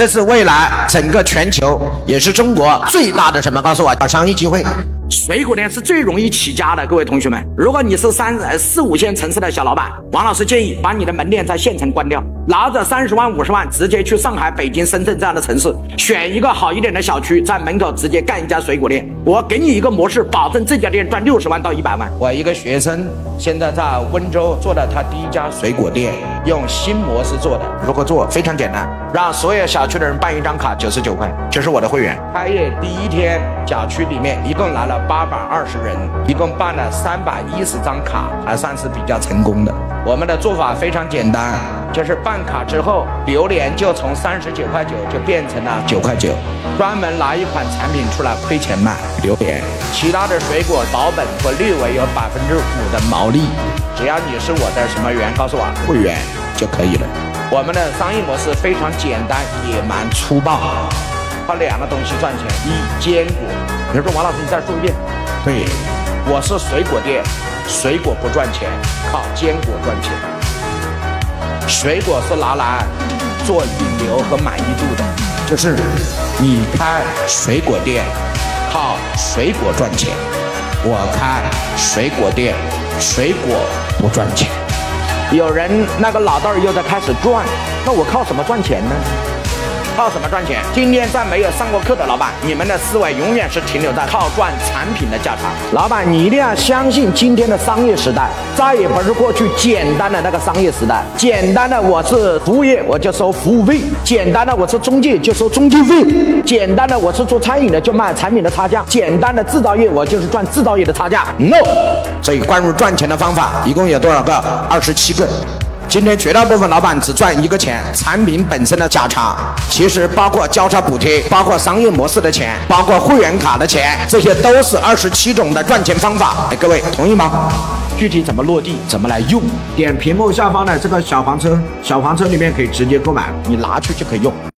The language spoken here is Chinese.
这是未来整个全球，也是中国最大的什么？告诉我，商业机会。水果店是最容易起家的，各位同学们。如果你是三四五线城市的小老板，王老师建议把你的门店在县城关掉，拿着三十万五十万直接去上海、北京、深圳这样的城市，选一个好一点的小区，在门口直接干一家水果店。我给你一个模式，保证这家店赚六十万到一百万。我一个学生现在在温州做了他第一家水果店，用新模式做的。如何做？非常简单，让所有小区的人办一张卡，九十九块，这是我的会员。开业第一天，小区里面一共来了。八百二十人，一共办了三百一十张卡，还算是比较成功的。我们的做法非常简单，就是办卡之后，榴莲就从三十九块九就变成了九块九，专门拿一款产品出来亏钱卖榴莲，其他的水果保本和略微有百分之五的毛利。只要你是我的什么员，告诉我会员就可以了。我们的商业模式非常简单，也蛮粗暴。靠两个东西赚钱：一坚果。比如说，王老师，你再说一遍。对，我是水果店，水果不赚钱，靠坚果赚钱。水果是拿来做引流和满意度的，就是你开水果店，靠水果赚钱；我开水果店，水果不赚钱。有人那个脑袋又在开始赚，那我靠什么赚钱呢？靠什么赚钱？今天在没有上过课的老板，你们的思维永远是停留在靠赚产品的价差。老板，你一定要相信今天的商业时代，再也不是过去简单的那个商业时代。简单的我是服务业，我就收服务费；简单的我是中介，就收中介费；简单的我是做餐饮的，就卖产品的差价；简单的制造业，我就是赚制造业的差价。No，所以关于赚钱的方法一共有多少个？二十七个。今天绝大部分老板只赚一个钱，产品本身的价差，其实包括交叉补贴，包括商业模式的钱，包括会员卡的钱，这些都是二十七种的赚钱方法。哎，各位同意吗？具体怎么落地，怎么来用？点屏幕下方的这个小黄车，小黄车里面可以直接购买，你拿去就可以用。